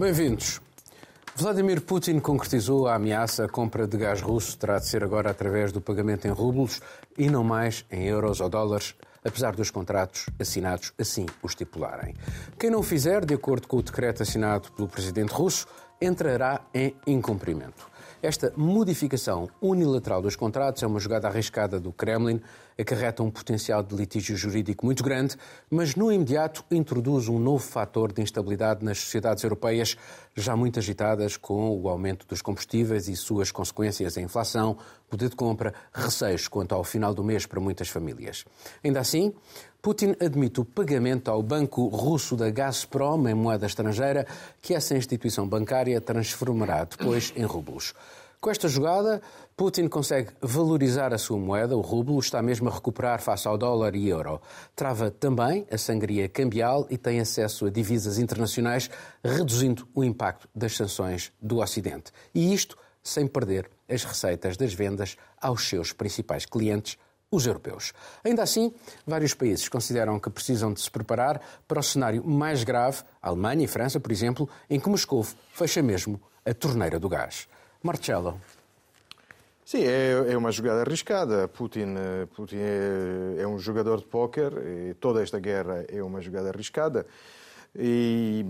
Bem-vindos. Vladimir Putin concretizou a ameaça. A compra de gás russo terá de ser agora através do pagamento em rublos e não mais em euros ou dólares, apesar dos contratos assinados assim o estipularem. Quem não fizer, de acordo com o decreto assinado pelo presidente russo, entrará em incumprimento. Esta modificação unilateral dos contratos é uma jogada arriscada do Kremlin, acarreta um potencial de litígio jurídico muito grande, mas no imediato introduz um novo fator de instabilidade nas sociedades europeias, já muito agitadas com o aumento dos combustíveis e suas consequências, a inflação, poder de compra, receios quanto ao final do mês para muitas famílias. Ainda assim, Putin admite o pagamento ao banco russo da Gazprom em moeda estrangeira, que essa instituição bancária transformará depois em rublos. Com esta jogada, Putin consegue valorizar a sua moeda, o rublo, está mesmo a recuperar face ao dólar e euro. Trava também a sangria cambial e tem acesso a divisas internacionais, reduzindo o impacto das sanções do Ocidente. E isto sem perder as receitas das vendas aos seus principais clientes, os europeus. Ainda assim, vários países consideram que precisam de se preparar para o cenário mais grave, Alemanha e França, por exemplo, em que Moscou fecha mesmo a torneira do gás. Marcelo. Sim, é, é uma jogada arriscada. Putin, eh, Putin é, é, um jogador de póquer e toda esta guerra é uma jogada arriscada. E,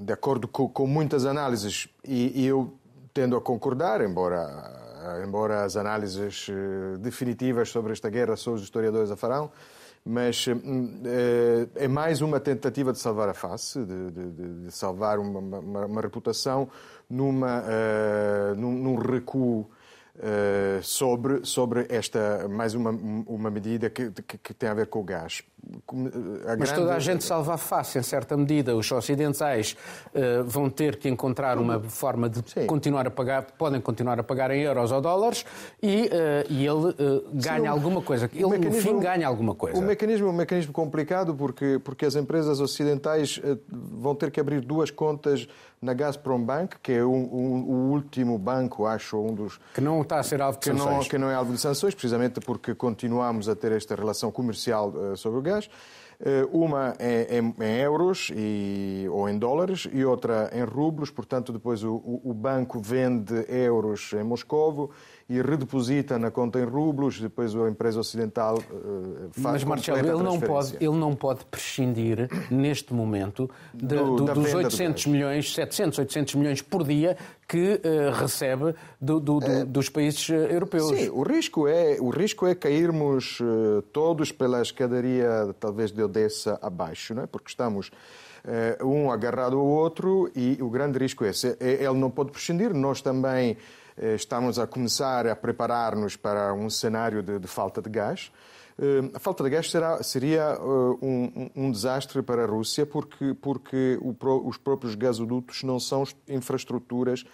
de acordo com, com muitas análises, e, e eu tendo a concordar, embora embora as análises eh, definitivas sobre esta guerra só os historiadores a farão, mas eh, é mais uma tentativa de salvar a face, de, de, de salvar uma, uma, uma, reputação numa, uh, num, num recuo sobre, sobre esta, mais uma, uma medida que, que, que, tem a ver com o gás. A Mas grande... toda a gente salva a face, em certa medida. Os ocidentais uh, vão ter que encontrar uma forma de Sim. continuar a pagar, podem continuar a pagar em euros ou dólares e, uh, e ele ganha Sim, alguma coisa. Ele, no fim, ganha alguma coisa. O mecanismo é um mecanismo complicado porque, porque as empresas ocidentais vão ter que abrir duas contas na Gazprom Bank, que é o, o, o, último banco, acho, um dos... Que não está a ser alvo de sanções. Não, que não é alvo de sanções, precisamente porque continuamos a ter esta relação comercial uh, sobre o gás. Uh, uma é em, em euros e, ou em dólares e outra em rublos, portanto, depois o, o banco vende euros em Moscovo e redeposita na conta em rublos, depois a empresa ocidental uh, faz Mas, Marcelo, ele não, pode, ele não pode prescindir, neste momento, de, do, do, dos 800 milhões, 700, 800 milhões por dia que uh, recebe do, do, é, dos países eh, europeus. Sim, o risco é, o risco é cairmos uh, todos pela escadaria, talvez, de Odessa abaixo, não é? porque estamos um agarrado ao outro e o grande risco é esse. Ele não pode prescindir, nós também estamos a começar a preparar-nos para um cenário de, de, falta de gás. Eh, a falta de gás será, seria eh, um, um, desastre para a Rússia porque, porque o, os próprios gasodutos não são infraestruturas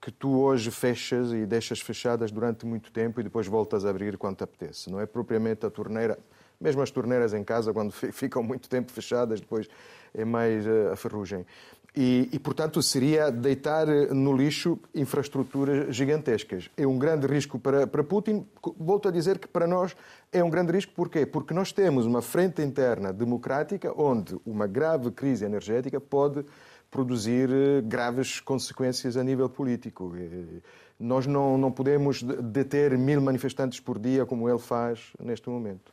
que tu hoje fechas e deixas fechadas durante muito tempo e depois voltas a abrir quando te apetece. Não é propriamente a torneira, mesmo as torneiras em casa, quando ficam muito tempo fechadas, depois é mais a ferrugem. E, e, portanto, seria deitar no lixo infraestruturas gigantescas. É um grande risco para, para Putin. Volto a dizer que para nós é um grande risco. Porquê? Porque nós temos uma frente interna democrática onde uma grave crise energética pode produzir eh, graves consequências a nível político. Nós não, não podemos deter mil manifestantes por dia como ele faz neste momento.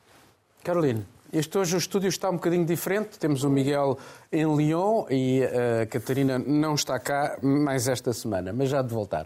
Caroline. Este hoje o estúdio está um bocadinho diferente. Temos o Miguel em Lyon e a Catarina não está cá mais esta semana, mas já de voltar.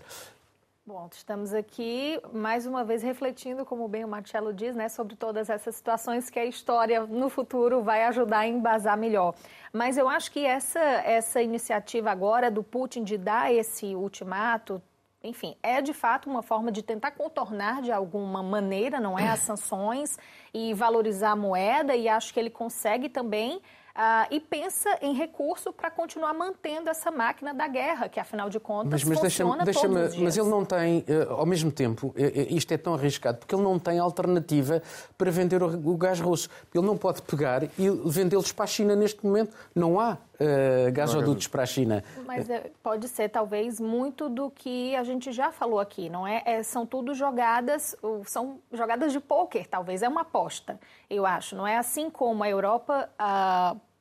Bom, estamos aqui mais uma vez refletindo, como bem o Marcelo diz, né, sobre todas essas situações que a história no futuro vai ajudar a embasar melhor. Mas eu acho que essa, essa iniciativa agora do Putin de dar esse ultimato, enfim, é de fato uma forma de tentar contornar de alguma maneira, não é, as sanções e valorizar a moeda e acho que ele consegue também Uh, e pensa em recurso para continuar mantendo essa máquina da guerra, que afinal de contas mas, mas funciona deixa todos os dias. Mas ele não tem, uh, ao mesmo tempo, uh, isto é tão arriscado, porque ele não tem alternativa para vender o, o gás russo. Ele não pode pegar e vendê-los para a China neste momento. Não há uh, gasodutos para a China. Mas pode ser talvez muito do que a gente já falou aqui, não é? é são tudo jogadas, são jogadas de pôquer, talvez é uma aposta, eu acho. Não é assim como a Europa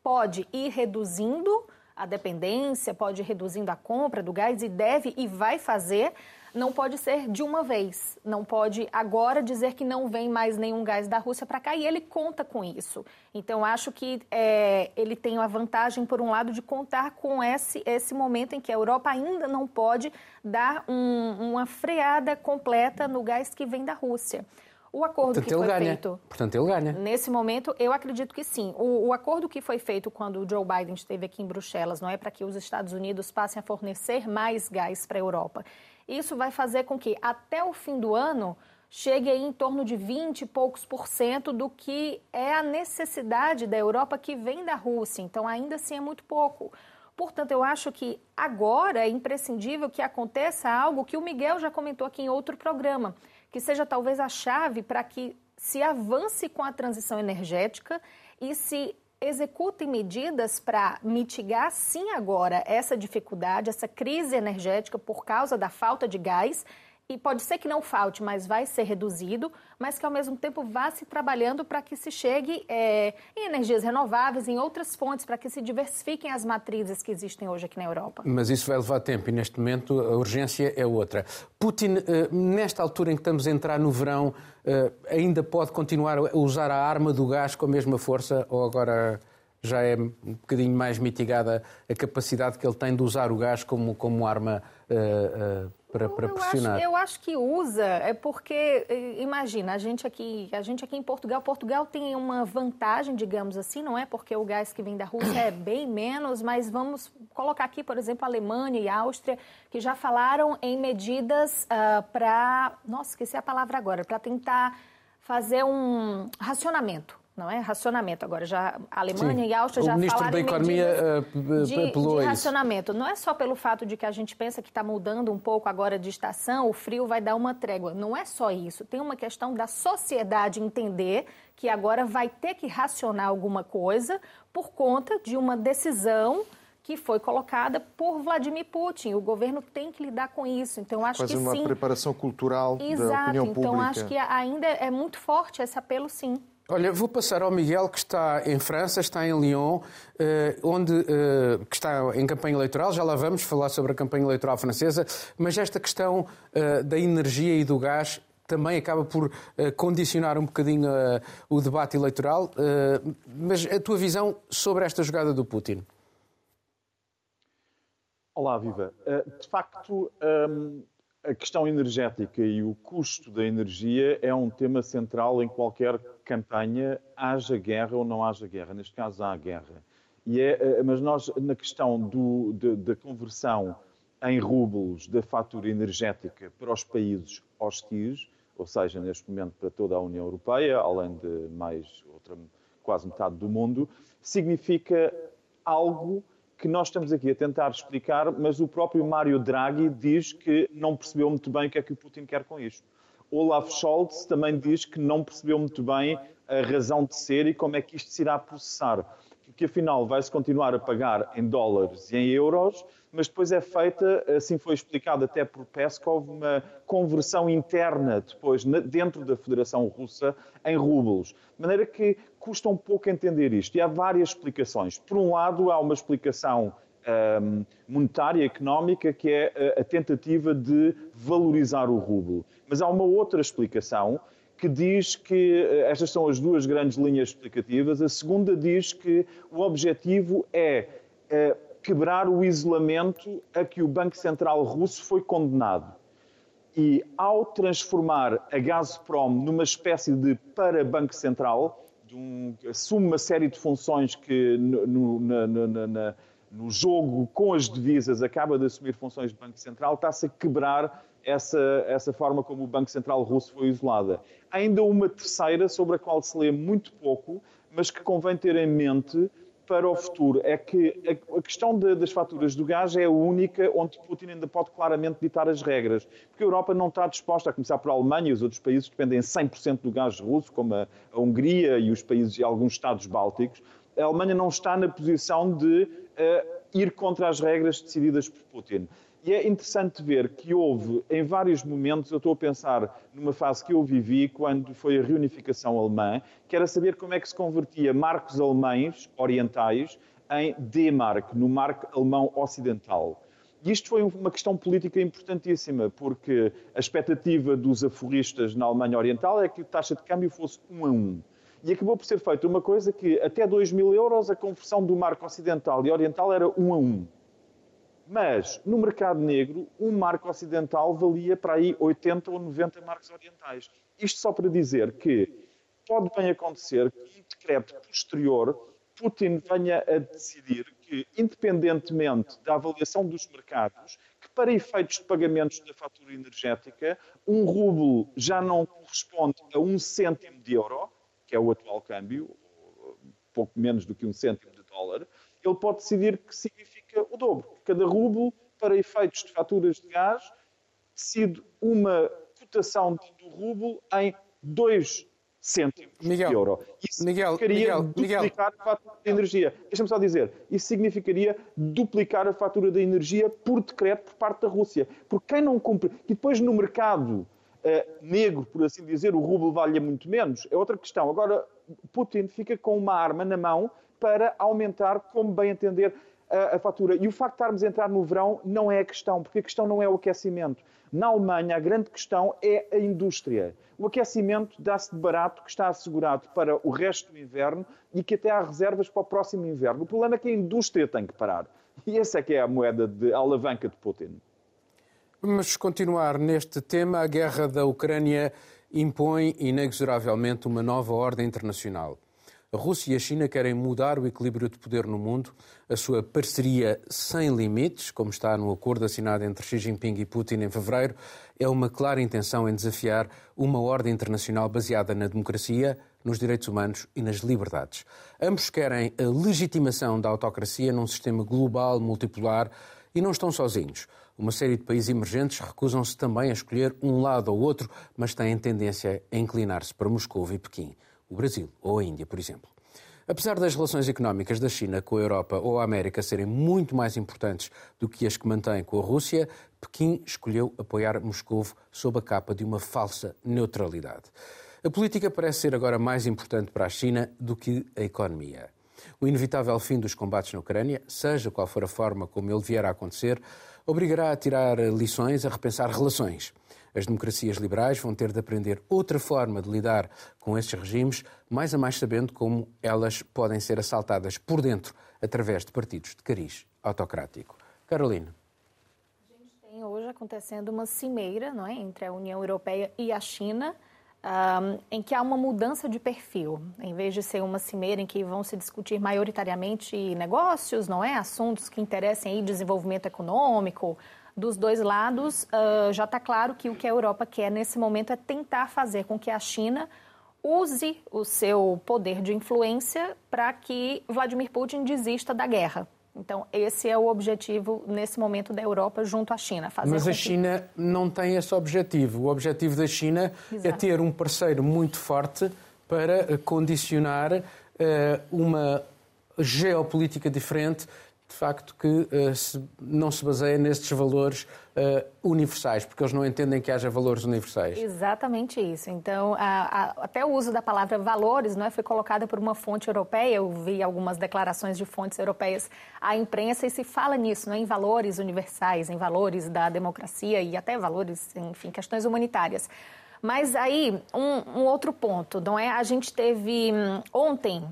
pode ir reduzindo a dependência, pode ir reduzindo a compra do gás e deve e vai fazer, não pode ser de uma vez. Não pode agora dizer que não vem mais nenhum gás da Rússia para cá e ele conta com isso. Então, acho que é, ele tem a vantagem, por um lado, de contar com esse, esse momento em que a Europa ainda não pode dar um, uma freada completa no gás que vem da Rússia. O acordo Portanto, que foi ganha. feito. Portanto, ele ganha. Nesse momento, eu acredito que sim. O, o, acordo que foi feito quando o Joe Biden esteve aqui em Bruxelas não é para que os Estados Unidos passem a fornecer mais gás para a Europa. Isso vai fazer com que, até o fim do ano, chegue aí em torno de 20 e poucos por cento do que é a necessidade da Europa que vem da Rússia. Então, ainda assim é muito pouco. Portanto, eu acho que agora é imprescindível que aconteça algo que o Miguel já comentou aqui em outro programa que seja talvez a chave para que se avance com a transição energética e se executem medidas para mitigar, sim, agora essa dificuldade, essa crise energética por causa da falta de gás e pode ser que não falte, mas vai ser reduzido, mas que ao mesmo tempo vá se trabalhando para que se chegue é, em energias renováveis, em outras fontes, para que se diversifiquem as matrizes que existem hoje aqui na Europa. Mas isso vai levar tempo e neste momento a urgência é outra. Putin, eh, nesta altura em que estamos a entrar no verão, eh, ainda pode continuar a usar a arma do gás com a mesma força ou agora já é um bocadinho mais mitigada a capacidade que ele tem de usar o gás como, como arma uh, uh, para, para pressionar. Eu acho, eu acho, que usa, é porque, imagina, a gente, aqui, a gente aqui em Portugal, Portugal tem uma vantagem, digamos assim, não é? Porque o gás que vem da Rússia é bem menos, mas vamos colocar aqui, por exemplo, a Alemanha e a Áustria, que já falaram em medidas uh, para. Nossa, esqueci a palavra agora, para tentar fazer um racionamento não é? Racionamento. Agora, já a Alemanha Sim. e a Áustria já falaram da Economia uh, de, de racionamento. Não é só pelo fato de que a gente pensa que está mudando um pouco agora de estação, o frio vai dar uma trégua. Não é só isso. Tem uma questão da sociedade entender que agora vai ter que racionar alguma coisa por conta de uma decisão que foi colocada por Vladimir Putin. O governo tem que lidar com isso. Então, acho Quase que uma sim. preparação cultural Exato. da opinião pública. Então, acho que ainda é muito forte esse apelo, sim. Olha, vou passar ao Miguel, que está em França, está em Lyon, eh, onde, eh, que está em campanha eleitoral. Já lá vamos falar sobre a campanha eleitoral francesa, mas esta questão eh, da energia e do gás também acaba por condicionar um bocadinho o debate eleitoral. Mas a tua visão sobre esta jogada do Putin? Olá, Viva. De facto, ehm, a questão energética e o custo da energia é um tema central em qualquer campanha, haja guerra ou não haja guerra. Neste caso, há guerra. E é, eh, mas nós, na questão do, da conversão em rublos da fatura energética para os países hostis, ou seja, neste momento para toda a União Europeia, além de mais outra quase metade do mundo, significa algo que nós estamos aqui a tentar explicar, mas o próprio Mário Draghi diz que não percebeu muito bem o que é que o Putin quer com isto. Olaf Scholz também diz que não percebeu muito bem a razão de ser e como é que isto se irá processar. Que afinal vai-se continuar a pagar em dólares e em euros, mas depois é feita, assim foi explicado até por Peskov, uma conversão interna depois dentro da Federação Russa em rublos. De maneira que custa um pouco entender isto. E há várias explicações. Por um lado, há uma explicação um, monetária, económica, que é a tentativa de valorizar o rublo. Mas há uma outra explicação que diz que eh, estas são as duas grandes linhas explicativas. A segunda diz que o objetivo é, é quebrar o isolamento a que o Banco Central Russo foi condenado. E ao transformar a Gazprom numa espécie de para-banco central, um, assume uma série de funções que no, na, na, no, jogo com as divisas acaba de assumir funções de Banco Central, está-se a quebrar essa, essa forma como o Banco Central russo foi isolada. Ainda uma terceira, sobre a qual se lê muito pouco, mas que convém ter em mente para o futuro é que a questão de, das faturas do gás é a única onde Putin ainda pode claramente ditar as regras. Porque a Europa não está disposta, a começar por a Alemanha e os outros países que dependem 100% do gás russo, como a, a, Hungria e os países e alguns Estados bálticos, a Alemanha não está na posição de uh, ir contra as regras decididas por Putin. E é interessante ver que houve, em vários momentos, eu estou a pensar numa fase que eu vivi quando foi a reunificação alemã, que era saber como é que se convertia marcos alemães orientais em D-Mark, no marco alemão ocidental. E isto foi uma questão política importantíssima, porque a expectativa dos aforristas na Alemanha Oriental é que a taxa de câmbio fosse um a um. E acabou por ser feita uma coisa que até 2 mil euros a conversão do marco ocidental e oriental era um a um. Mas no mercado negro, um marco ocidental valia para aí 80 ou 90 marcos orientais. Isto só para dizer que pode bem acontecer que um decreto posterior Putin venha a decidir que, independentemente da avaliação dos mercados, que para efeitos de pagamentos da fatura energética, um rublo já não corresponde a um cêntimo de euro, que é o atual câmbio, pouco menos do que um cêntimo de dólar, ele pode decidir que significa o dobro. Cada rublo, para efeitos de faturas de gás, decide uma cotação do rublo em dois cêntimos Miguel, de euro. Isso Miguel, significaria Miguel, duplicar Miguel. a fatura da energia. Deixa-me só dizer, isso significaria duplicar a fatura da energia por decreto por parte da Rússia. Porque quem não cumpre, e depois no mercado uh, negro, por assim dizer, o rublo vale muito menos, é outra questão. Agora, Putin fica com uma arma na mão para aumentar, como bem entender, a, a, fatura. E o facto de estarmos a entrar no verão não é a questão, porque a questão não é o aquecimento. Na Alemanha, a grande questão é a indústria. O aquecimento dá-se de barato que está assegurado para o resto do inverno e que até há reservas para o próximo inverno. O problema é que a indústria tem que parar. E essa é que é a moeda de alavanca de Putin. Vamos continuar neste tema. A guerra da Ucrânia impõe inexoravelmente uma nova ordem internacional. A Rússia e a China querem mudar o equilíbrio de poder no mundo. A sua parceria sem limites, como está no acordo assinado entre Xi Jinping e Putin em fevereiro, é uma clara intenção em desafiar uma ordem internacional baseada na democracia, nos direitos humanos e nas liberdades. Ambos querem a legitimação da autocracia num sistema global multipolar e não estão sozinhos. Uma série de países emergentes recusam-se também a escolher um lado ou outro, mas têm tendência a inclinar-se para Moscou e Pequim o Brasil ou a Índia, por exemplo. Apesar das relações económicas da China com a Europa ou a América serem muito mais importantes do que as que mantém com a Rússia, Pequim escolheu apoiar Moscou sob a capa de uma falsa neutralidade. A política parece ser agora mais importante para a China do que a economia. O inevitável fim dos combates na Ucrânia, seja qual for a forma como ele vier a acontecer, obrigará a tirar lições, a repensar relações. As democracias liberais vão ter de aprender outra forma de lidar com esses regimes, mais a mais sabendo como elas podem ser assaltadas por dentro através de partidos de cariz autocrático. Carolina. A gente tem hoje acontecendo uma cimeira não é, entre a União Europeia e a China. Um, em que há uma mudança de perfil. Em vez de ser uma cimeira em que vão se discutir maioritariamente negócios, não é, assuntos que interessem aí desenvolvimento econômico, dos dois lados, uh, já está claro que o que a Europa quer nesse momento é tentar fazer com que a China use o seu poder de influência para que Vladimir Putin desista da guerra. Então, esse é o objetivo nesse momento da Europa junto à China. Mas a China que... não tem esse objetivo. O objetivo da China é Exato. é ter um parceiro muito forte para condicionar uh, uma geopolítica diferente de facto, que uh, se, não se baseia nestes valores uh, universais, porque eles não entendem que haja valores universais. Exatamente isso. Então, a, a, até o uso da palavra valores não é, foi colocada por uma fonte europeia. Eu vi algumas declarações de fontes europeias à imprensa e se fala nisso, não é, em valores universais, em valores da democracia e até valores, enfim, questões humanitárias. Mas aí, um, um outro ponto, não é? A gente teve hum, ontem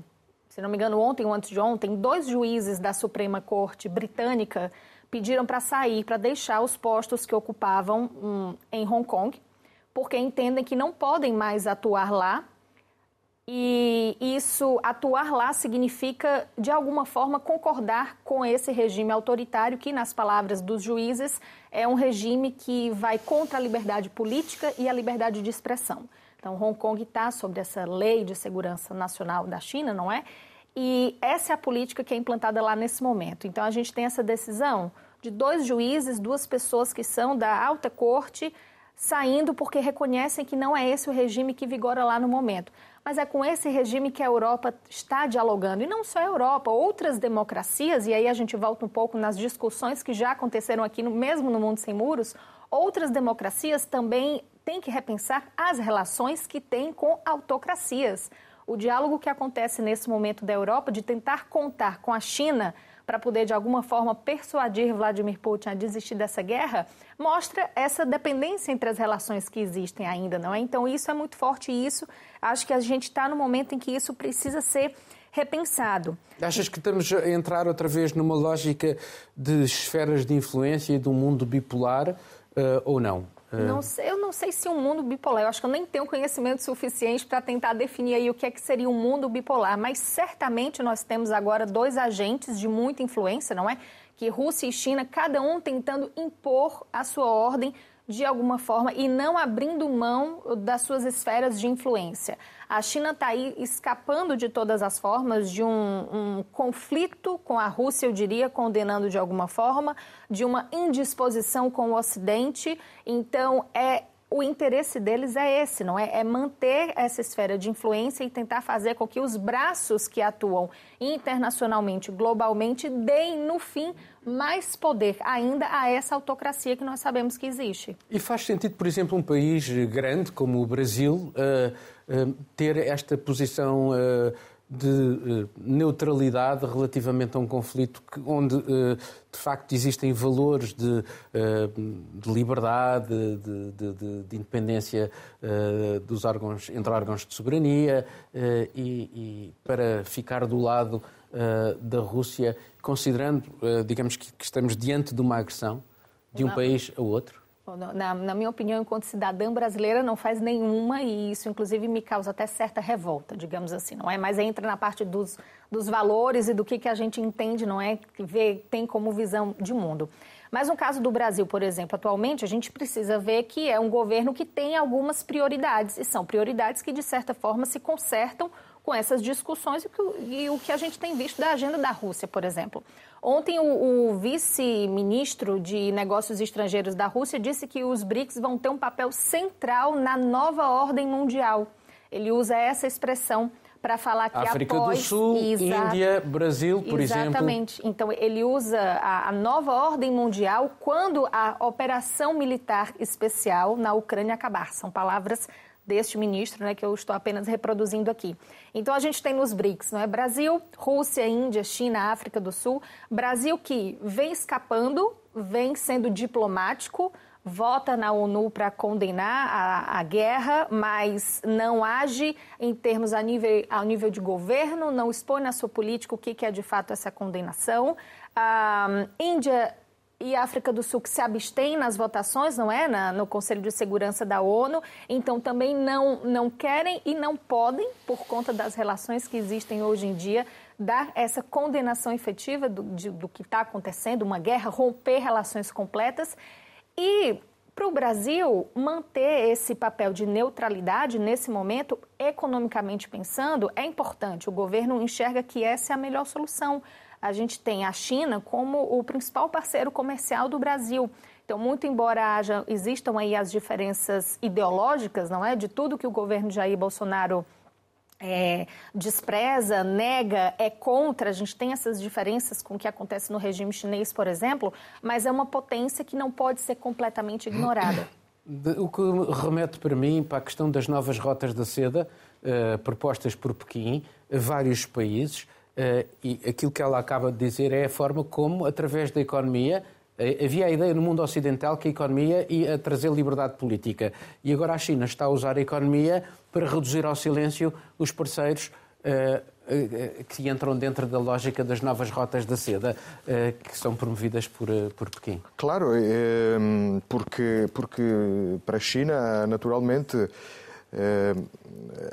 se não me engano, ontem ou antes de ontem, dois juízes da Suprema Corte britânica pediram para sair, para deixar os postos que ocupavam um, em Hong Kong, porque entendem que não podem mais atuar lá. E isso, atuar lá, significa, de alguma forma, concordar com esse regime autoritário, que, nas palavras dos juízes, é um regime que vai contra a liberdade política e a liberdade de expressão. Então, Hong Kong está sobre essa lei de segurança nacional da China, não é? E essa é a política que é implantada lá nesse momento. Então, a gente tem essa decisão de dois juízes, duas pessoas que são da alta corte, saindo porque reconhecem que não é esse o regime que vigora lá no momento. Mas é com esse regime que a Europa está dialogando. E não só a Europa, outras democracias, e aí a gente volta um pouco nas discussões que já aconteceram aqui, no, mesmo no Mundo Sem Muros, outras democracias também têm que repensar as relações que têm com autocracias O diálogo que acontece nesse momento da Europa de tentar contar com a China para poder, de alguma forma, persuadir Vladimir Putin a desistir dessa guerra, mostra essa dependência entre as relações que existem ainda, não é? Então, isso é muito forte e isso, acho que a gente está no momento em que isso precisa ser repensado. Achas que estamos a entrar outra vez numa lógica de esferas de influência e de um mundo bipolar uh, ou não? Não sei, eu não sei se um mundo bipolar, eu acho que eu nem tenho conhecimento suficiente para tentar definir aí o que é que seria um mundo bipolar, mas certamente nós temos agora dois agentes de muita influência, não é? Que Rússia e China, cada um tentando impor a sua ordem de alguma forma e não abrindo mão das suas esferas de influência. A China está aí escapando de todas as formas de um, um, conflito com a Rússia, eu diria, condenando de alguma forma, de uma indisposição com o Ocidente. Então, é o interesse deles é esse, não é? É manter essa esfera de influência e tentar fazer com que os braços que atuam internacionalmente, globalmente, deem, no fim, mais poder ainda a essa autocracia que nós sabemos que existe. E faz sentido, por exemplo, um país grande como o Brasil uh, ter esta posição uh, de neutralidade relativamente a um conflito que, onde, de facto, existem valores de, de liberdade, de, de, de independência dos órgãos, entre órgãos de soberania e, e para ficar do lado da Rússia considerando, eh, digamos, que, estamos diante de uma agressão de um país a outro? Na, na, minha opinião, enquanto cidadã brasileira, não faz nenhuma e isso, inclusive, me causa até certa revolta, digamos assim, não é? Mas entra na parte dos, dos valores e do que, que a gente entende, não é? Que vê, tem como visão de mundo. Mas no caso do Brasil, por exemplo, atualmente, a gente precisa ver que é um governo que tem algumas prioridades, e são prioridades que, de certa forma, se consertam com essas discussões e, e o que a gente tem visto da agenda da Rússia, por exemplo. Ontem, o, o vice-ministro de Negócios Estrangeiros da Rússia disse que os BRICS vão ter um papel central na nova ordem mundial. Ele usa essa expressão para falar que África após... do Sul, Índia, Brasil, por Exatamente. exemplo. Exatamente. Então, ele usa a, a, nova ordem mundial quando a operação militar especial na Ucrânia acabar. São palavras deste ministro, né, que eu estou apenas reproduzindo aqui. Então a gente tem nos BRICS, não é? Brasil, Rússia, Índia, China, África do Sul. Brasil que vem escapando, vem sendo diplomático, vota na ONU para condenar a, a, guerra, mas não age em termos a nível, a nível de governo, não expõe na sua política o que, que é de fato essa condenação. A Índia e a África do Sul que se abstém nas votações, não é? Na, no Conselho de Segurança da ONU. Então também não, não querem e não podem, por conta das relações que existem hoje em dia, dar essa condenação efetiva do, de, do que está acontecendo, uma guerra, romper relações completas. E para o Brasil manter esse papel de neutralidade nesse momento, economicamente pensando, é importante. O governo enxerga que essa é a melhor solução a gente tem a China como o principal parceiro comercial do Brasil. Então, muito embora haja, existam aí as diferenças ideológicas, não é, de tudo que o governo Jair Bolsonaro é, despreza, nega, é contra. A gente tem essas diferenças com o que acontece no regime chinês, por exemplo, mas é uma potência que não pode ser completamente ignorada. O que remete para mim para a questão das novas rotas da seda uh, propostas por Pequim vários países e aquilo que ela acaba de dizer é a forma como, através da economia, uh, havia a ideia no mundo ocidental que a economia ia trazer liberdade política. E agora a China está a usar a economia para reduzir ao silêncio os parceiros uh, que entram dentro da lógica das novas rotas da seda que são promovidas por, por Pequim. Claro, porque, porque para a China, naturalmente eh,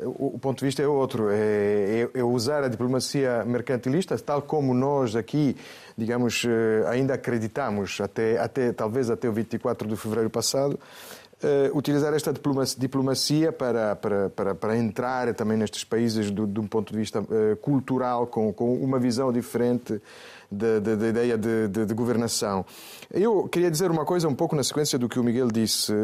o ponto de vista é outro, é, é, é, usar a diplomacia mercantilista, tal como nós aqui, digamos, eh, ainda acreditamos, até, até, talvez até o 24 de fevereiro passado, utilizar esta diplomacia para, para, para, para, entrar também nestes países de um ponto de vista cultural, com, com uma visão diferente da ideia de, de, de, governação. Eu queria dizer uma coisa um pouco na sequência do que o Miguel disse. Eh,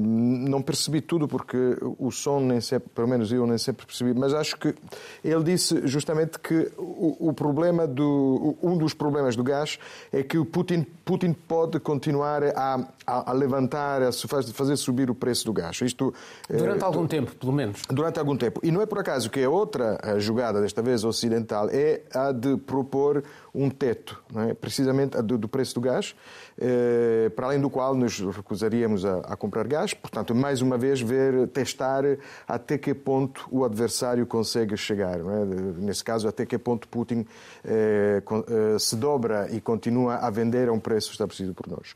não percebi tudo porque o som nem sempre, pelo menos eu nem sempre percebi, mas acho que ele disse justamente que o, o problema do um dos problemas do gás é que o Putin, Putin pode continuar a, a, a levantar, a fazer subir o preço do gás. Isto, durante eh, algum tempo, pelo menos. Durante algum tempo. E não é por acaso que a outra jogada, desta vez ocidental, é a de propor um teto, é? precisamente do, do, preço do gás, eh, para além do qual nos recusaríamos a, a, comprar gás. Portanto, mais uma vez, ver, testar até que ponto o adversário consegue chegar. É? Nesse caso, até que ponto Putin eh, eh, se dobra e continua a vender a um preço estabelecido por nós.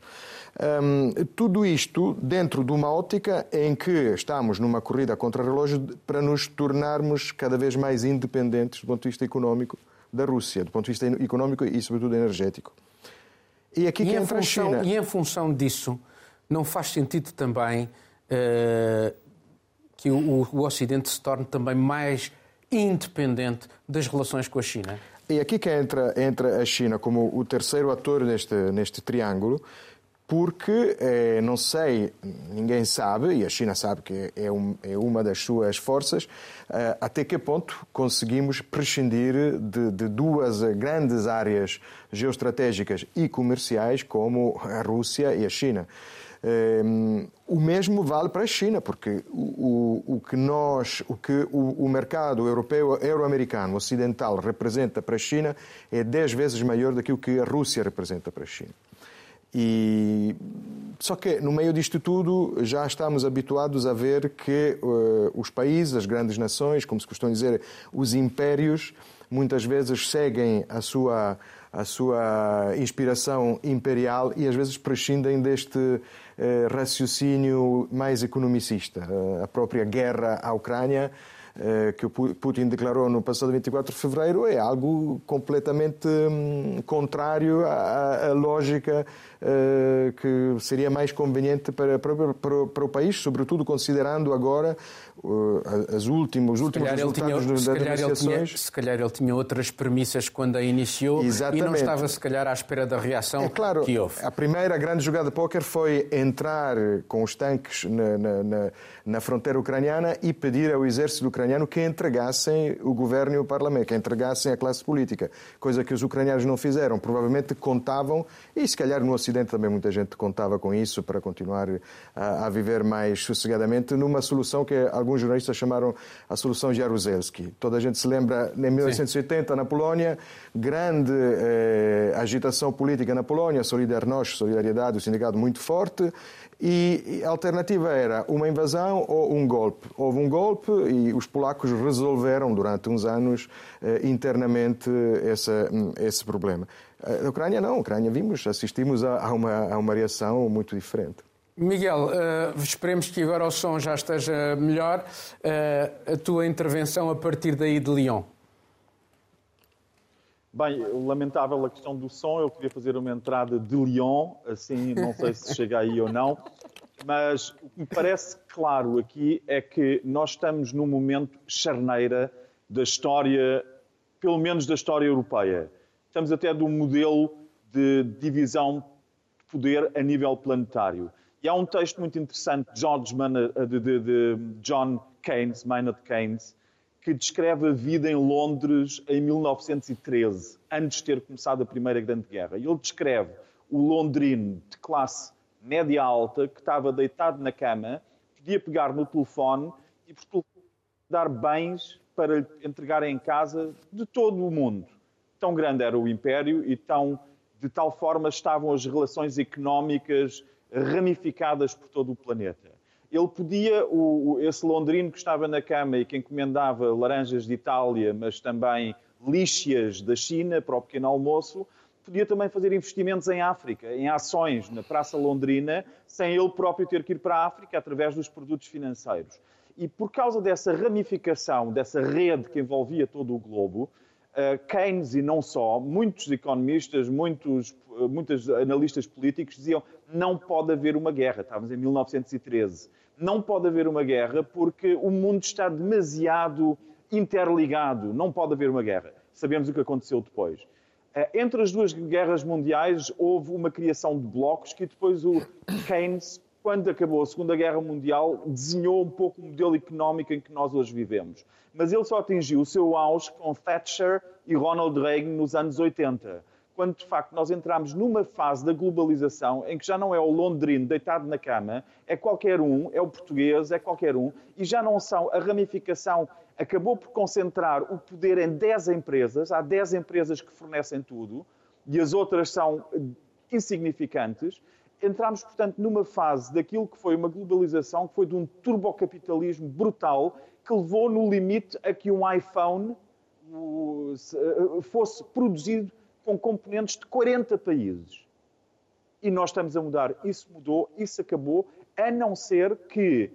Tudo isto dentro de uma ótica em que estamos numa corrida contra relógio para nos tornarmos cada vez mais independentes do ponto de vista económico da Rússia, do ponto de vista económico e, sobretudo, energético. E aqui e, em função, a China. e em função disso, não faz sentido também uh, que o, o Ocidente se torne também mais independente das relações com a China? E aqui que entra, entra a China como o terceiro ator neste, neste triângulo, porque, eh, não sei, ninguém sabe, e a China sabe que é, é uma das suas forças, eh, até que ponto conseguimos prescindir de, duas grandes áreas geoestratégicas e comerciais, como a Rússia e a China. Eh, o mesmo vale para a China, porque o que nós, o que o, o mercado europeu, euro-americano, ocidental representa para a China é 10 vezes maior do que o que a Rússia representa para a China. E só que no meio disto tudo já estamos habituados a ver que uh, os países, as grandes nações, como se costuma dizer, os impérios, muitas vezes seguem a sua a sua inspiração imperial e às vezes prescindem deste uh, raciocínio mais economicista. Uh, a própria guerra à Ucrânia que o Putin declarou no passado 24 de fevereiro é algo completamente hum, contrário à, à lógica eh, que seria mais conveniente para, para, para, para, o país, sobretudo considerando agora as últimas, os últimos resultados tinha, das negociações. Tinha, se calhar ele tinha outras premissas quando a iniciou Exatamente. e não estava, se calhar, à espera da reação é claro, que houve. A primeira grande jogada de póquer foi entrar com os tanques na, na, na, na fronteira ucraniana e pedir ao exército ucraniano que entregassem o governo e o parlamento, que entregassem a classe política, coisa que os ucranianos não fizeram. Provavelmente contavam, e se calhar no Ocidente também muita gente contava com isso para continuar a, a viver mais sossegadamente, numa solução que alguns jornalistas chamaram a solução Jaruzelski. Toda a gente se lembra, em 1980, Sim. na Polónia, grande eh, agitação política na Polónia, Solidarność, Solidariedade, o sindicato muito forte, e a alternativa era uma invasão ou um golpe. Houve um golpe e os polacos resolveram durante uns anos eh, internamente essa, esse problema. A Ucrânia não, a Ucrânia vimos, assistimos a, uma, a uma reação muito diferente. Miguel, uh, esperemos que agora o som já esteja melhor. Uh, a tua intervenção a partir daí de Lyon. Bem, lamentável a questão do som. Eu queria fazer uma entrada de Lyon, assim não sei se chega aí ou não. Mas o que me parece claro aqui é que nós estamos num momento charneira da história, pelo menos da história europeia estamos até de um modelo de divisão de poder a nível planetário. E há um texto muito interessante de, George de, de, de John Keynes, Maynard Keynes, que descreve a vida em Londres em 1913, antes de ter começado a Primeira Grande Guerra. E ele descreve o londrino de classe média alta que estava deitado na cama, podia pegar no telefone e por dar bens para entregar em casa de todo o mundo tão grande era o império e tão, de tal forma estavam as relações económicas ramificadas por todo o planeta. Ele podia, o, esse londrino que estava na cama e que encomendava laranjas de Itália, mas também líxias da China para o pequeno almoço, podia também fazer investimentos em África, em ações na Praça Londrina, sem ele próprio ter que ir para a África através dos produtos financeiros. E por causa dessa ramificação, dessa rede que envolvia todo o globo, Keynes e não só, muitos economistas, muitos, eh, muitos analistas políticos diziam não pode haver uma guerra. Estávamos em 1913. Não pode haver uma guerra porque o mundo está demasiado interligado. Não pode haver uma guerra. Sabemos o que aconteceu depois. Eh, entre as duas guerras mundiais houve uma criação de blocos que depois o Keynes, quando acabou a Segunda Guerra Mundial, desenhou um pouco o modelo económico em que nós hoje vivemos mas ele só atingiu o seu auge com Thatcher e Ronald Reagan nos anos 80. quando de facto nós entramos numa fase da globalização em que já não é o londrino deitado na cama, é qualquer um, é o português, é qualquer um, e já não são, a ramificação acabou por concentrar o poder em 10 empresas, há 10 empresas que fornecem tudo, e as outras são insignificantes. Entramos, portanto, numa fase daquilo que foi uma globalização, que foi de um turbocapitalismo brutal, que levou no limite a que um iPhone eh, fosse produzido com componentes de 40 países. E nós estamos a mudar. Isso mudou, isso acabou, a não ser que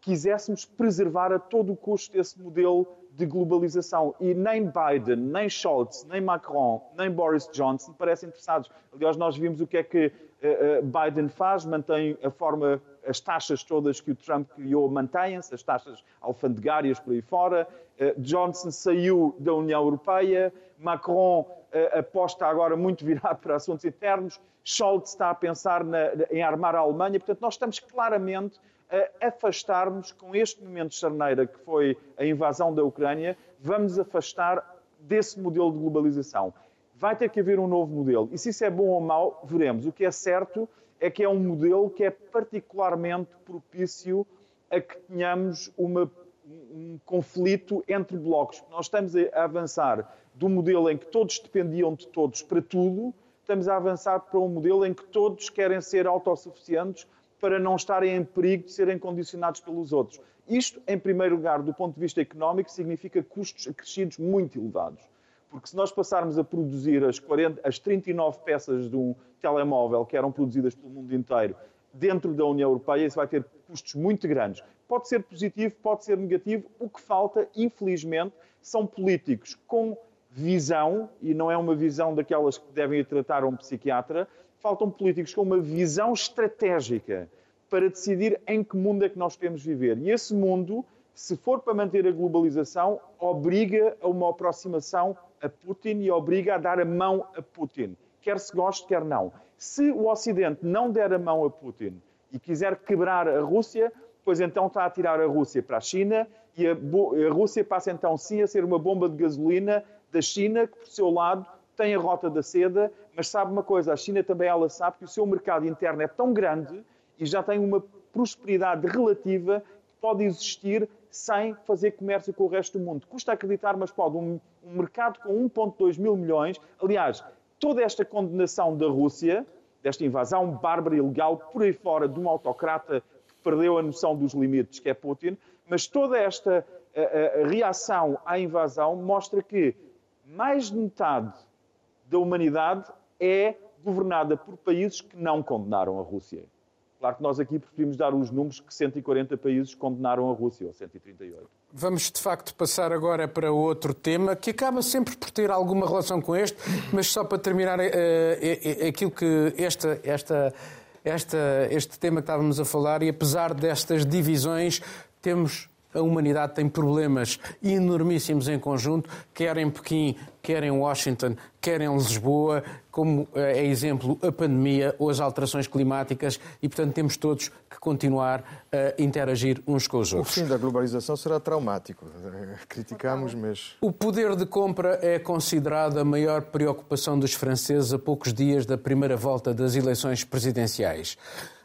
quiséssemos preservar a todo o custo esse modelo de globalização. E nem Biden, nem Scholz, nem Macron, nem Boris Johnson parecem interessados. Aliás, nós vimos o que é que uh, Biden faz, mantém a forma, as taxas todas que o Trump criou mantêm-se, as taxas alfandegárias por aí fora. Uh, Johnson saiu da União Europeia, Macron aposta agora muito virado para assuntos internos, Scholz está a pensar na, em armar a Alemanha. Portanto, nós estamos claramente afastarmos com este momento de charneira que foi a invasão da Ucrânia, vamos afastar desse modelo de globalização. Vai ter que haver um novo modelo. E se isso é bom ou mau, veremos. O que é certo é que é um modelo que é particularmente propício a que tenhamos uma, um conflito entre blocos. Nós estamos a avançar do modelo em que todos dependiam de todos para tudo, estamos a avançar para um modelo em que todos querem ser autossuficientes para não estarem em perigo de serem condicionados pelos outros. Isto, em primeiro lugar, do ponto de vista económico, significa custos acrescidos muito elevados. Porque se nós passarmos a produzir as, 40, as 39 peças de um telemóvel que eram produzidas pelo mundo inteiro dentro da União Europeia, isso vai ter custos muito grandes. Pode ser positivo, pode ser negativo. O que falta, infelizmente, são políticos com visão, e não é uma visão daquelas que devem tratar um psiquiatra, faltam políticos com uma visão estratégica para decidir em que mundo é que nós queremos viver. E esse mundo, se for para manter a globalização, obriga a uma aproximação a Putin e obriga a dar a mão a Putin, quer se goste, quer não. Se o Ocidente não der a mão a Putin e quiser quebrar a Rússia, pois então está a tirar a Rússia para a China e a, a Rússia passa então sim a ser uma bomba de gasolina da China, que por seu lado tem a rota da seda, mas sabe uma coisa, a China também ela sabe que o seu mercado interno é tão grande e já tem uma prosperidade relativa que pode existir sem fazer comércio com o resto do mundo. Custa acreditar, mas pode. Um, um mercado com 1,2 mil milhões. Aliás, toda esta condenação da Rússia, desta invasão bárbara e ilegal por aí fora de um autocrata que perdeu a noção dos limites, que é Putin, mas toda esta a, a reação à invasão mostra que mais de metade da humanidade é governada por países que não condenaram a Rússia. Claro que nós aqui preferimos dar os números que 140 países condenaram a Rússia, ou 138. Vamos, de facto, passar agora para outro tema que acaba sempre por ter alguma relação com este, mas só para terminar uh, aquilo que esta, esta, esta, este tema que estávamos a falar, e apesar destas divisões, temos a humanidade tem problemas enormíssimos em conjunto, quer em Pequim, quer em Washington, quer em Lisboa, como eh, é exemplo a pandemia ou as alterações climáticas, e portanto temos todos que continuar a interagir uns com os outros. O fim da globalização será traumático. Criticamos, mas. O poder de compra é considerado a maior preocupação dos franceses a poucos dias da primeira volta das eleições presidenciais.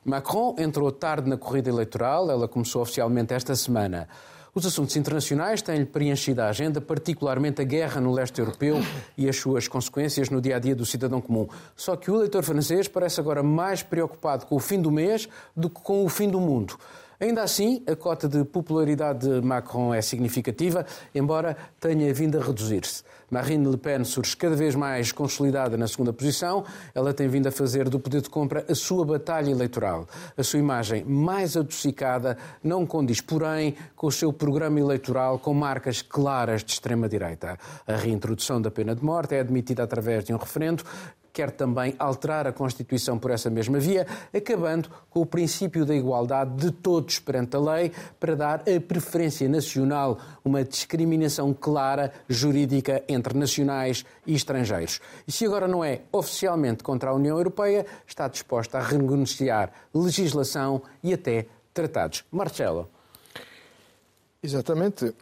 Macron entrou tarde na corrida eleitoral, ela começou oficialmente esta semana. Os assuntos internacionais têm-lhe preenchido a agenda, particularmente a guerra no leste europeu e as suas consequências no dia a dia do cidadão comum. Só que o eleitor francês parece agora mais preocupado com o fim do mês do que com o fim do mundo. Ainda assim, a cota de popularidade de Macron é significativa, embora tenha vindo a reduzir-se. Marine Le Pen surge cada vez mais consolidada na segunda posição. Ela tem vindo a fazer do poder de compra a sua batalha eleitoral. A sua imagem mais adocicada não condiz, porém, com o seu programa eleitoral com marcas claras de extrema-direita. A reintrodução da pena de morte é admitida através de um referendo quer também alterar a Constituição por essa mesma via, acabando com o princípio da igualdade de todos perante a lei, para dar a preferência nacional, uma discriminação clara jurídica entre nacionais e estrangeiros. E se agora não é oficialmente contra a União Europeia, está disposta a renegociar legislação e até tratados. Marcelo. Exatamente. Uh,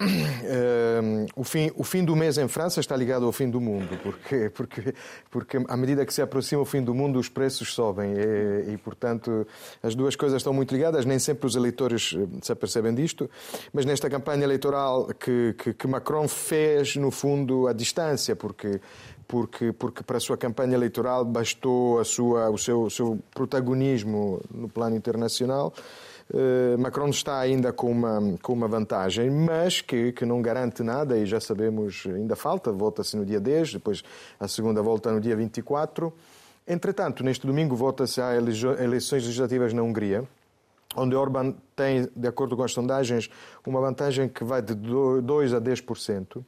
o, fim, o fim do mês em França está ligado ao fim do mundo, porque, porque, porque à medida que se aproxima o fim do mundo, os preços sobem e, e, portanto, as duas coisas estão muito ligadas. Nem sempre os eleitores eh, se apercebem disto, mas nesta campanha eleitoral que, que, que Macron fez, no fundo, à distância, porque porque, porque para a sua campanha eleitoral bastou a sua, o, seu, o seu protagonismo no plano internacional. Uh, Macron está ainda com uma, com uma vantagem, mas que, que não garante nada, e já sabemos, ainda falta, vota-se no dia 10, depois a segunda volta no dia 24. Entretanto, neste domingo vota-se a eleições legislativas na Hungria, onde Orban tem, de acordo com as sondagens, uma vantagem que vai de 2 a 10%.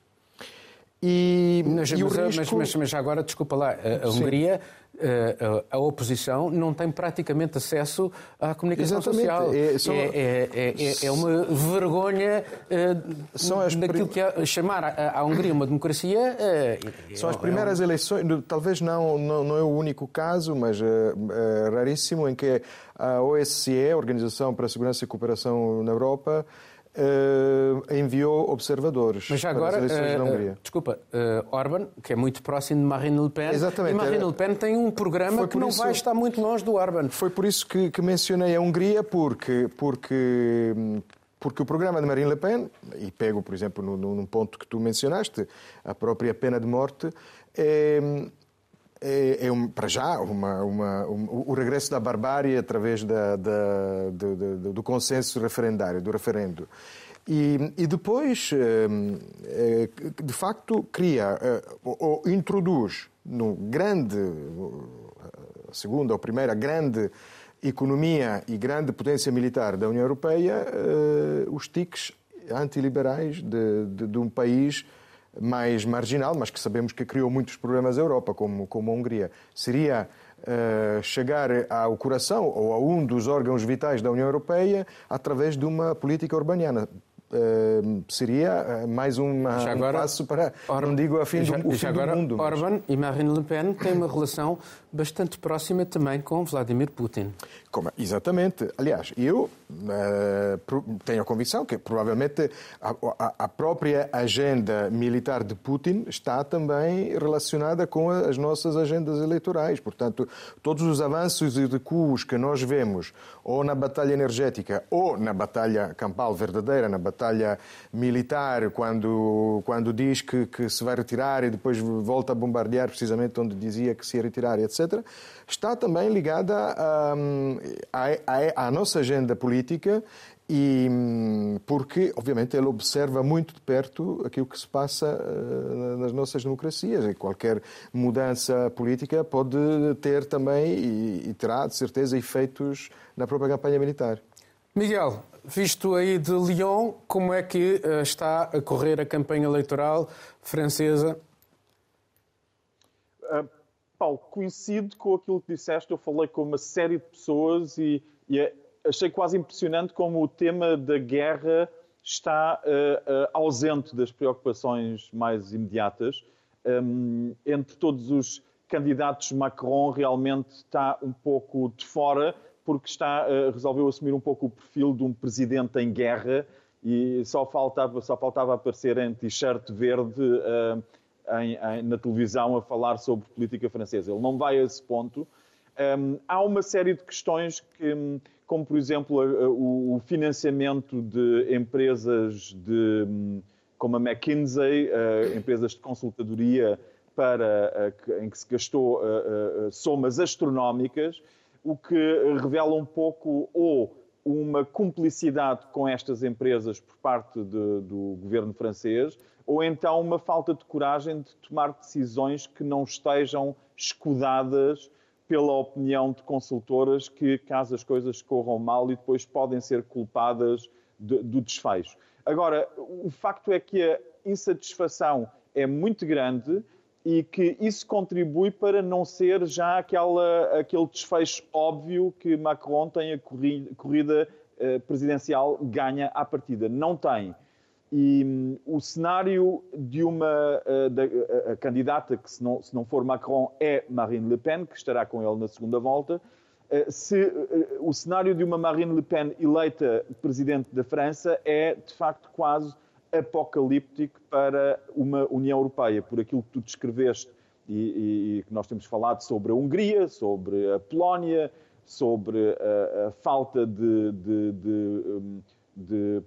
E, mas, e mas, risco... mas, mas, agora, desculpa lá, a, a Hungria, a, a, oposição não tem praticamente acesso à comunicação Exatamente. social. É, são... é, é, é, é, uma vergonha são as daquilo que é chamar a, a, Hungria uma democracia. são as primeiras eleições, talvez não, não, não, é o único caso, mas é, raríssimo, em que a OSCE, Organização para a Segurança e Cooperação na Europa, Uh, enviou observadores Mas já agora, para as eleições uh, da Hungria. Desculpa, uh, Orban, que é muito próximo de Marine Le Pen, Exatamente. e Marine Le Pen tem um programa que não isso, vai estar muito longe do Orban. Foi por isso que, que mencionei a Hungria, porque, porque, porque o programa de Marine Le Pen, e pego, por exemplo, num ponto que tu mencionaste, a própria pena de morte, é, é, é um, para já uma, uma, um, o regresso da barbárie através da, da, do, do, do, consenso referendário, do referendo. E, e depois, hum, é, de facto, cria é, ou introduz no grande, segunda ou primeira grande economia e grande potência militar da União Europeia, é, os tiques antiliberais de, de, de um país mais marginal, mas que sabemos que criou muitos problemas à Europa, como, como a Hungria. Seria uh, chegar ao coração ou a um dos órgãos vitais da União Europeia através de uma política urbaniana. Uh, seria eh, mais uma, agora, um passo para, Or não digo a fim, já, do, fim agora, do mundo. Mas... Orban e Marine Le Pen têm uma relação bastante próxima também com Vladimir Putin. Como, exatamente. Aliás, eu uh, tenho a convicção que provavelmente a, a, a, própria agenda militar de Putin está também relacionada com as nossas agendas eleitorais. Portanto, todos os avanços e recuos que nós vemos, ou na batalha energética, ou na batalha campal verdadeira, na batalha militar, quando, quando diz que, que se vai retirar e depois volta a bombardear precisamente onde dizia que se ia retirar, etc., está também ligada à, nossa agenda política e porque, obviamente, ele observa muito de perto aquilo que se passa uh, nas nossas democracias e qualquer mudança política pode ter também e, terá, de certeza, efeitos na própria campanha militar. Miguel, visto aí de Lyon, como é que uh, está a correr a campanha eleitoral francesa? Uh Paulo, coincido com aquilo que disseste. Eu falei com uma série de pessoas e, e é, achei quase impressionante como o tema da guerra está uh, uh, ausente das preocupações mais imediatas. Um, entre todos os candidatos, Macron realmente está um pouco de fora, porque está, uh, resolveu assumir um pouco o perfil de um presidente em guerra e só faltava, só faltava aparecer em t-shirt verde em, em, na televisão a falar sobre política francesa. Ele não vai a esse ponto. Um, há uma série de questões que, como por exemplo o, financiamento de empresas de, como a McKinsey, empresas de consultadoria para, em que se gastou somas astronómicas, o que revela um pouco ou uma cumplicidade com estas empresas por parte de, do governo francês, ou então uma falta de coragem de tomar decisões que não estejam escudadas pela opinião de consultoras que, caso as coisas corram mal, e depois podem ser culpadas de, do desfecho. Agora, o facto é que a insatisfação é muito grande e que isso contribui para não ser já aquela, aquele desfecho óbvio que Macron tem a corrida eh, presidencial ganha à partida. Não tem. E um, o cenário de uma uh, da, a, a candidata, que se não, se não for Macron, é Marine Le Pen, que estará com ele na segunda volta, se o cenário de uma Marine Le Pen eleita presidente da França é, de facto, quase apocalíptico para uma União Europeia, por aquilo que tu descreveste e, que nós temos falado sobre a Hungria, sobre a Polónia, sobre a, a falta de, de, de,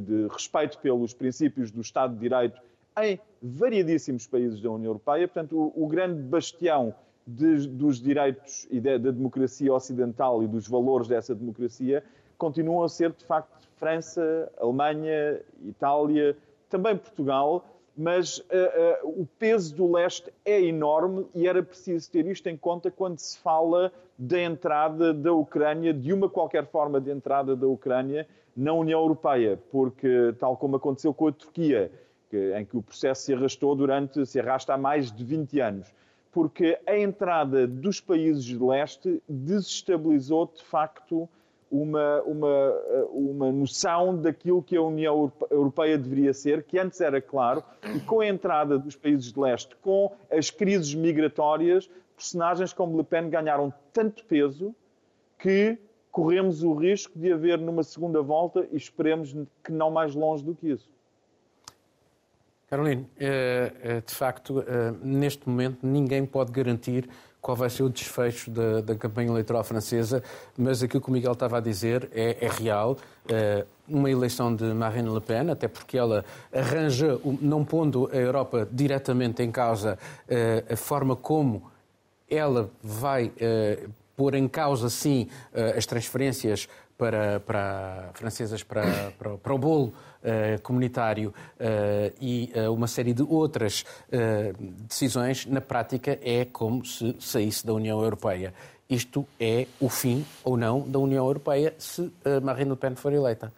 de, respeito pelos princípios do Estado de Direito em variadíssimos países da União Europeia. Portanto, o, o grande bastião dos direitos e da democracia ocidental e dos valores dessa democracia continuam a ser, de facto, França, Alemanha, Itália, também Portugal, mas uh, uh, o peso do leste é enorme e era preciso ter isto em conta quando se fala da entrada da Ucrânia, de uma qualquer forma de entrada da Ucrânia na União Europeia, porque, tal como aconteceu com a Turquia, que, em que o processo se arrastou durante, se arrasta há mais de 20 anos, porque a entrada dos países de leste desestabilizou, de facto, uma, uma, uma noção daquilo que a União Europeia deveria ser, que antes era claro, e com a entrada dos países de leste, com as crises migratórias, personagens como Le Pen ganharam tanto peso que corremos o risco de haver numa segunda volta e esperemos que não mais longe do que isso. Caroline, eh, eh, de facto, eh, neste momento ninguém pode garantir qual vai ser o desfecho da, da, campanha eleitoral francesa, mas aquilo que o Miguel estava a dizer é, é real. Uh, uma eleição de Marine Le Pen, até porque ela arranja, não pondo a Europa diretamente em causa, uh, a forma como ela vai uh, pôr em causa, sim, as transferências para, para francesas para, para, para o bolo uh, comunitário uh, e uh, uma série de outras decisões, na prática é como se saísse da União Europeia. Isto é o fim ou não da União Europeia se Marine Le Pen for eleita.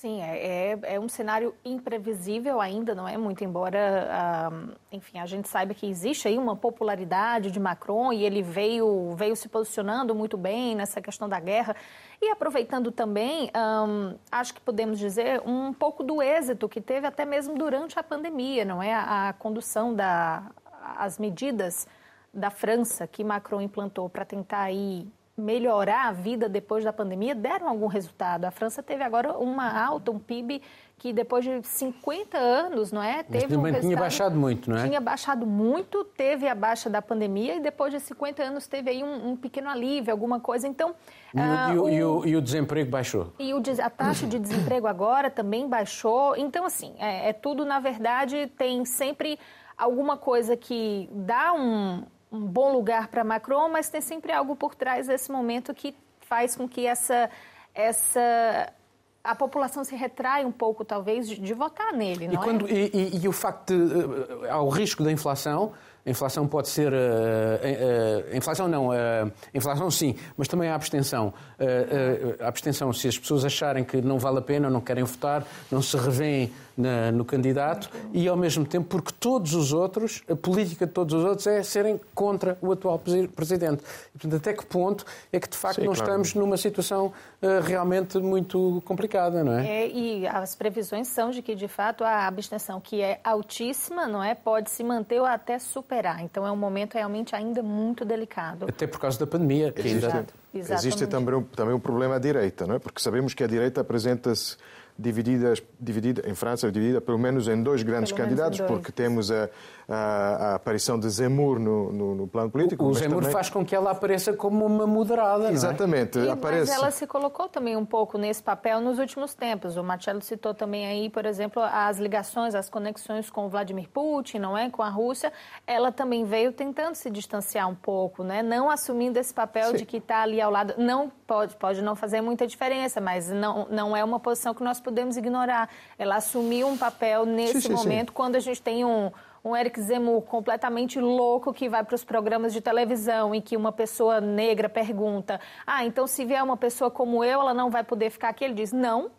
Sim, é, é, é, um cenário imprevisível ainda, não é? Muito embora, ah, enfim, a gente saiba que existe aí uma popularidade de Macron e ele veio, veio se posicionando muito bem nessa questão da guerra. E aproveitando também, um, acho que podemos dizer, um pouco do êxito que teve até mesmo durante a pandemia, não é? A, a condução das as medidas da França que Macron implantou para tentar aí melhorar a vida depois da pandemia deram algum resultado. A França teve agora uma alta, um PIB que depois de 50 anos, não é? Teve Mas um tinha baixado muito, não é? Tinha baixado muito, teve a baixa da pandemia e depois de 50 anos teve aí um, um pequeno alívio, alguma coisa. Então... E, ah, o, e, o, e o, desemprego baixou? E o, a taxa de desemprego agora também baixou. Então, assim, é, é tudo, na verdade, tem sempre alguma coisa que dá um um bom lugar para Macron, mas tem sempre algo por trás desse momento que faz com que essa, essa a população se retrai um pouco, talvez, de, de votar nele, não e é? quando? E, e, e, o facto de, ao risco da inflação, a inflação pode ser. Uh, uh, inflação não, uh, inflação sim, mas também a abstenção. a abstenção, se as pessoas acharem que não vale a pena, não querem votar, não se revêem na, no candidato e, ao mesmo tempo, porque todos os outros, a política de todos os outros é serem contra o atual presidente. E, portanto, até que ponto é que, de facto, Sim, não claro. estamos numa situação uh, realmente muito complicada, não é? é? E as previsões são de que, de fato, a abstenção, que é altíssima, não é, pode se manter ou até superar. Então, é um momento realmente ainda muito delicado. Até por causa da pandemia. Que Existe, ainda... Existe também, também um problema à direita, não é? Porque sabemos que a direita apresenta-se divididas, dividida, em França, dividida pelo menos em dois grandes pelo candidatos, dois. porque temos a, a, a, aparição de Zemmour no, no, no plano político. O, o Zemmour também... faz com que ela apareça como uma moderada, Exatamente. Não é? E, aparece... Mas ela se colocou também um pouco nesse papel nos últimos tempos. O Marcelo citou também aí, por exemplo, as ligações, as conexões com Vladimir Putin, não é? Com a Rússia. Ela também veio tentando se distanciar um pouco, né? Não assumindo esse papel Sim. de que está ali ao lado. Não pode, pode não fazer muita diferença, mas não, não é uma posição que nós podemos ignorar. Ela assumiu um papel nesse sim, sim, momento, sim. quando a gente tem um, um Eric Zemmour completamente louco que vai para os programas de televisão e que uma pessoa negra pergunta: Ah, então se vier uma pessoa como eu, ela não vai poder ficar aqui? Ele diz: Não.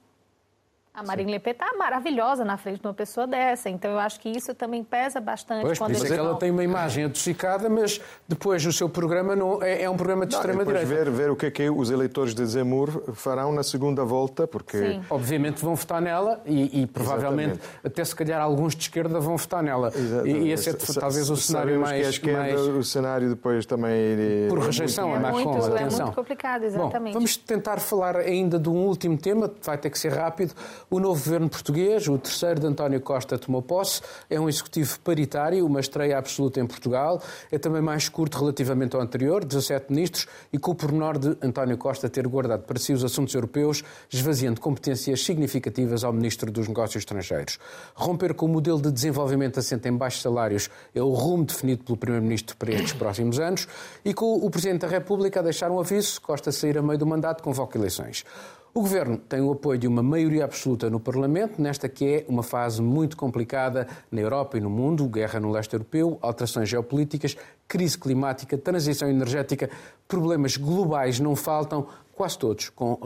A Marine Le Pen está maravilhosa na frente de uma pessoa dessa, então eu acho que isso também pesa bastante. Pois, quando por isso é que ela tem uma imagem adocicada, mas depois o seu programa não, é, é um programa de extrema-direita. Ver, ver o que é que os eleitores de Zemmour farão na segunda volta, porque... Sim. Obviamente vão votar nela e, e provavelmente Exatamente. até se calhar alguns de esquerda vão votar nela. Exatamente. E esse é talvez o cenário mais... Que a esquerda, mais... o cenário depois também... Por rejeição é a Macron, muito, atenção. É muito complicado, exatamente. Bom, vamos tentar falar ainda de um último tema, vai ter que ser rápido. O novo governo português, o terceiro de António Costa, tomou posse. É um executivo paritário, uma estreia absoluta em Portugal. É também mais curto relativamente ao anterior, 17 ministros, e com o pormenor de António Costa ter guardado para si os assuntos europeus, esvaziando competências significativas ao Ministro dos Negócios Estrangeiros. Romper com o modelo de desenvolvimento assente em baixos salários é o rumo definido pelo Primeiro-Ministro para estes próximos anos, e com o Presidente da República a deixar um aviso, Costa sair a meio do mandato, convoca eleições. O Governo tem o apoio de uma maioria absoluta no Parlamento, nesta que é uma fase muito complicada na Europa e no mundo, guerra no leste europeu, alterações geopolíticas, crise climática, transição energética, problemas globais não faltam, quase todos com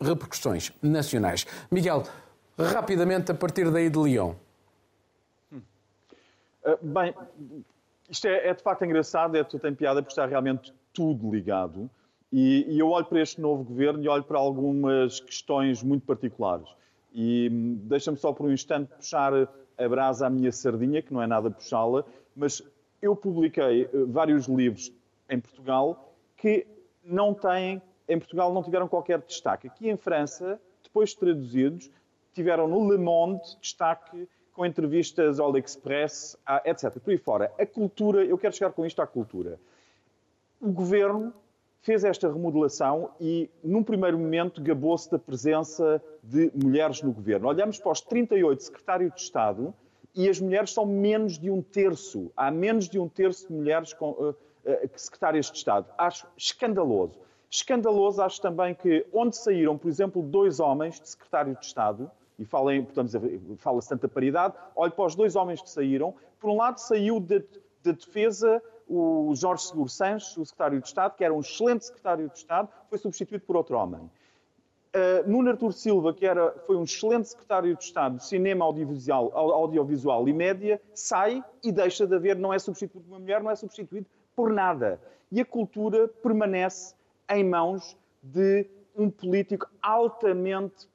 repercussões nacionais. Miguel, rapidamente a partir daí de Lyon. Hum. Uh, bem, isto é, é, de facto engraçado, é, tem piada porque está realmente tudo ligado. E, e, eu olho para este novo governo e olho para algumas questões muito particulares. E hum, deixa-me só por um instante puxar a brasa à minha sardinha, que não é nada puxá-la, mas eu publiquei eh, vários livros em Portugal que não têm, em Portugal não tiveram qualquer destaque. Aqui em França, depois traduzidos, tiveram no Le Monde destaque com entrevistas ao L'Express, etc. Por aí fora. A cultura, eu quero chegar com isto à cultura. O governo fez esta remodelação e, num primeiro momento, gabou-se da presença de mulheres no governo. Olhamos para os 38 secretários de Estado e as mulheres são menos de um terço. Há menos de um terço de mulheres com, uh, uh, secretárias de Estado. Acho escandaloso. Escandaloso acho também que, onde saíram, por exemplo, dois homens de secretário de Estado, e fala-se tanta paridade, olhe para os dois homens que saíram. Por um lado, saiu da de, de defesa o Jorge Seguro Sanches, o secretário de Estado, que era um excelente secretário de Estado, foi substituído por outro homem. Uh, Nuno Artur Silva, que era, foi um excelente secretário de Estado de Cinema, audiovisual, audiovisual e Média, sai e deixa de haver, não é substituído por uma mulher, não é substituído por nada. E a cultura permanece em mãos de um político altamente,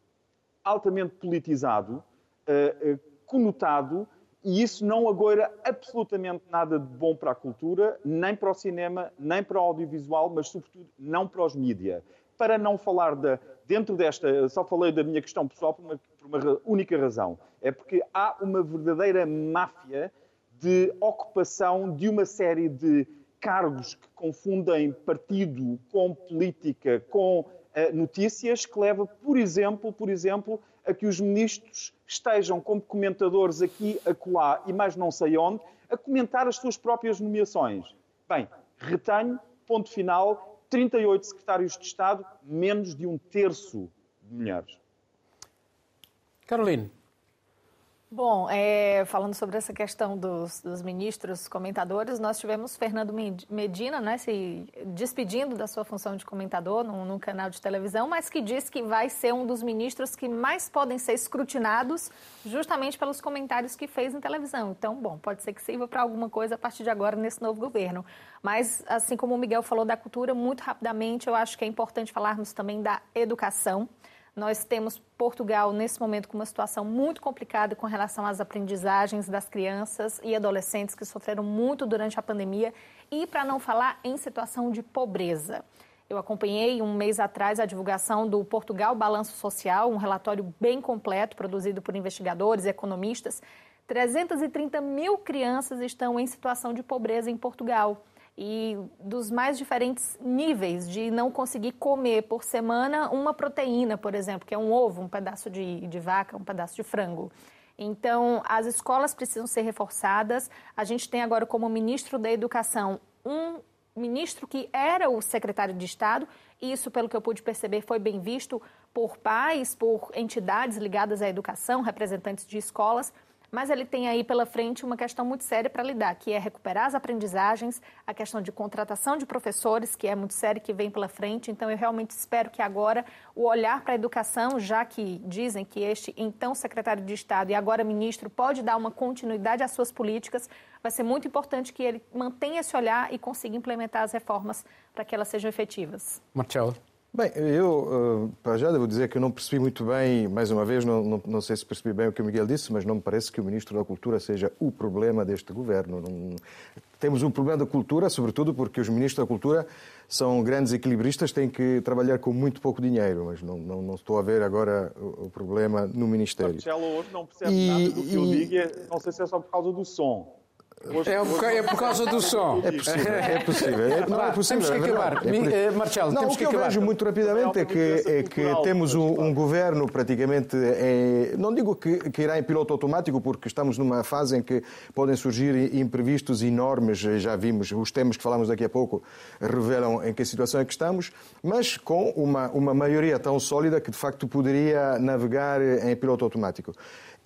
altamente politizado, uh, uh, conotado, e isso não agoura absolutamente nada de bom para a cultura, nem para o cinema, nem para o audiovisual, mas sobretudo não para os mídia. Para não falar da. Dentro desta. Só falei da minha questão pessoal por uma, por uma única razão. É porque há uma verdadeira máfia de ocupação de uma série de cargos que confundem partido com política, com uh, notícias, que leva, por exemplo, por exemplo, a que os ministros estejam como comentadores aqui, acolá e mais não sei onde, a comentar as suas próprias nomeações. Bem, retenho, ponto final, 38 secretários de Estado, menos de um terço de mulheres. Caroline, Bom, é, falando sobre essa questão dos, dos, ministros comentadores, nós tivemos Fernando Medina né, se despedindo da sua função de comentador num, num, canal de televisão, mas que diz que vai ser um dos ministros que mais podem ser escrutinados justamente pelos comentários que fez em televisão. Então, bom, pode ser que sirva para alguma coisa a partir de agora nesse novo governo. Mas, assim como o Miguel falou da cultura, muito rapidamente, eu acho que é importante falarmos também da educação. Nós temos Portugal, nesse momento, com uma situação muito complicada com relação às aprendizagens das crianças e adolescentes que sofreram muito durante a pandemia e, para não falar, em situação de pobreza. Eu acompanhei um mês atrás a divulgação do Portugal Balanço Social, um relatório bem completo, produzido por investigadores e economistas. 330 mil crianças estão em situação de pobreza em Portugal e dos mais diferentes níveis de não conseguir comer por semana uma proteína, por exemplo, que é um ovo, um pedaço de, de vaca, um pedaço de frango. Então, as escolas precisam ser reforçadas. A gente tem agora como ministro da Educação um ministro que era o secretário de Estado. Isso, pelo que eu pude perceber, foi bem visto por pais, por entidades ligadas à educação, representantes de escolas. Mas ele tem aí pela frente uma questão muito séria para lidar, que é recuperar as aprendizagens, a questão de contratação de professores, que é muito séria, que vem pela frente. Então, eu realmente espero que agora o olhar para a educação, já que dizem que este então secretário de Estado e agora ministro pode dar uma continuidade às suas políticas, vai ser muito importante que ele mantenha esse olhar e consiga implementar as reformas para que elas sejam efetivas. Marcelo. Bem, eu eh, para já devo dizer que eu não percebi muito bem, mais uma vez, não, não, não, sei se percebi bem o que o Miguel disse, mas não me parece que o Ministro da Cultura seja o problema deste governo. Não, temos um problema da cultura, sobretudo porque os Ministros da Cultura são grandes equilibristas, têm que trabalhar com muito pouco dinheiro, mas não, não, não estou a ver agora o, o problema no Ministério. Marcelo não percebe e, nada do que e... eu digo, é, não sei se é só por causa do som. É, por, é por causa do som. É possível, é possível. É, não, é possível, temos que acabar. É, é Marcelo, não, temos o que, que eu vejo muito rapidamente é que, é que temos um, um governo praticamente, é, não digo que, que irá em piloto automático, porque estamos numa fase em que podem surgir imprevistos enormes, já vimos, os temas que falamos daqui a pouco revelam em que situação é que estamos, mas com uma, uma maioria tão sólida que de facto poderia navegar em piloto automático.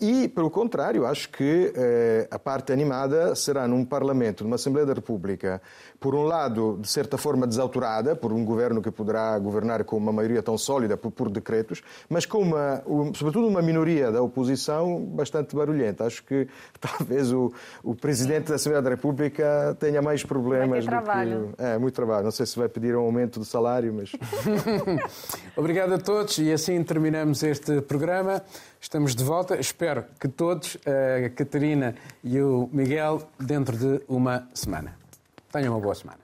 E, pelo contrário, acho que eh, a parte animada será num Parlamento, numa Assembleia da República, por um lado, de certa forma desautorada, por um governo que poderá governar com uma maioria tão sólida por, por decretos, mas com uma, um, sobretudo uma minoria da oposição bastante barulhenta. Acho que talvez o, o Presidente da Assembleia da República tenha mais problemas do que... É, muito trabalho. Não sei se vai pedir um aumento do salário, mas... Obrigado a todos e assim terminamos este programa. Estamos de volta. Espero que todos, a Catarina e o Miguel, dentro de uma semana. Tenham uma boa semana.